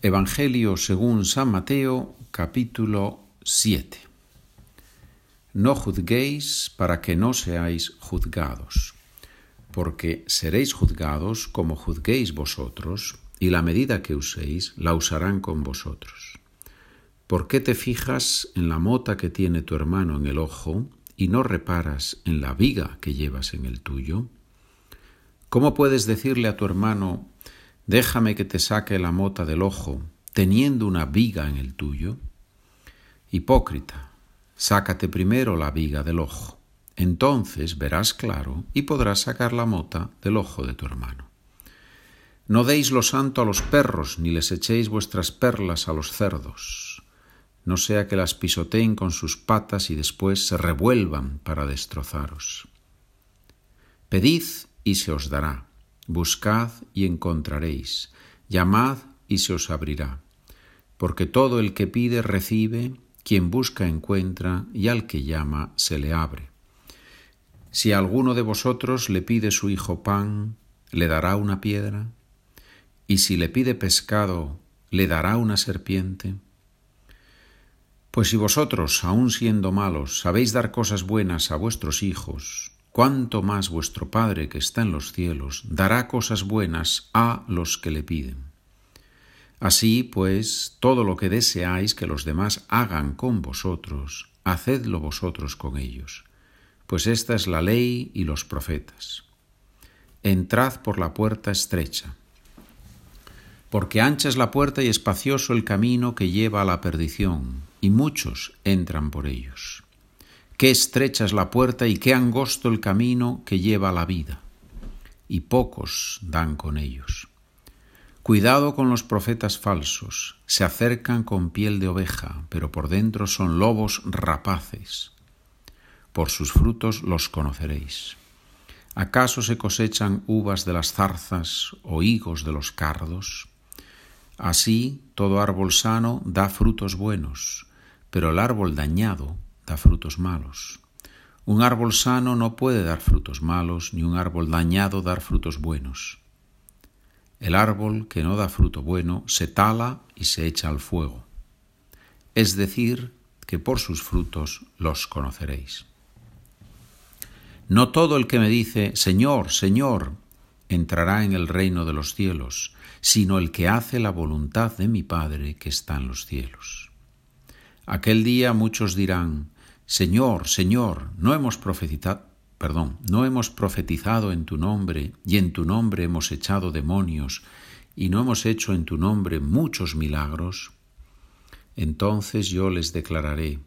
Evangelio según San Mateo capítulo 7. No juzguéis para que no seáis juzgados, porque seréis juzgados como juzguéis vosotros, y la medida que uséis la usarán con vosotros. ¿Por qué te fijas en la mota que tiene tu hermano en el ojo y no reparas en la viga que llevas en el tuyo? ¿Cómo puedes decirle a tu hermano, déjame que te saque la mota del ojo, teniendo una viga en el tuyo? Hipócrita, sácate primero la viga del ojo, entonces verás claro y podrás sacar la mota del ojo de tu hermano. No deis lo santo a los perros, ni les echéis vuestras perlas a los cerdos, no sea que las pisoteen con sus patas y después se revuelvan para destrozaros. Pedid y se os dará. Buscad y encontraréis. Llamad y se os abrirá. Porque todo el que pide recibe, quien busca encuentra, y al que llama se le abre. Si alguno de vosotros le pide su hijo pan, ¿le dará una piedra? ¿Y si le pide pescado, le dará una serpiente? Pues si vosotros, aun siendo malos, sabéis dar cosas buenas a vuestros hijos, cuánto más vuestro Padre que está en los cielos dará cosas buenas a los que le piden. Así pues, todo lo que deseáis que los demás hagan con vosotros, hacedlo vosotros con ellos, pues esta es la ley y los profetas. Entrad por la puerta estrecha, porque ancha es la puerta y espacioso el camino que lleva a la perdición, y muchos entran por ellos. Qué estrecha es la puerta y qué angosto el camino que lleva a la vida, y pocos dan con ellos. Cuidado con los profetas falsos, se acercan con piel de oveja, pero por dentro son lobos rapaces. Por sus frutos los conoceréis. ¿Acaso se cosechan uvas de las zarzas o higos de los cardos? Así todo árbol sano da frutos buenos, pero el árbol dañado da frutos malos. Un árbol sano no puede dar frutos malos, ni un árbol dañado dar frutos buenos. El árbol que no da fruto bueno se tala y se echa al fuego. Es decir, que por sus frutos los conoceréis. No todo el que me dice, Señor, Señor, entrará en el reino de los cielos, sino el que hace la voluntad de mi Padre que está en los cielos. Aquel día muchos dirán, Señor, Señor, no hemos profetizado, perdón, no hemos profetizado en tu nombre y en tu nombre hemos echado demonios y no hemos hecho en tu nombre muchos milagros. Entonces yo les declararé,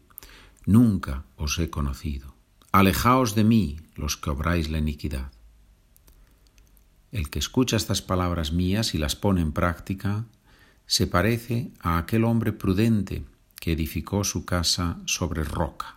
nunca os he conocido. Alejaos de mí los que obráis la iniquidad. El que escucha estas palabras mías y las pone en práctica, se parece a aquel hombre prudente que edificó su casa sobre roca.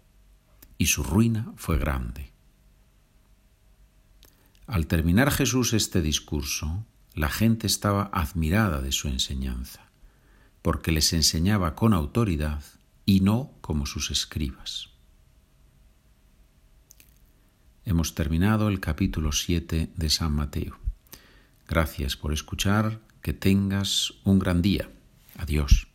y su ruina fue grande. Al terminar Jesús este discurso, la gente estaba admirada de su enseñanza, porque les enseñaba con autoridad y no como sus escribas. Hemos terminado el capítulo 7 de San Mateo. Gracias por escuchar, que tengas un gran día. Adiós.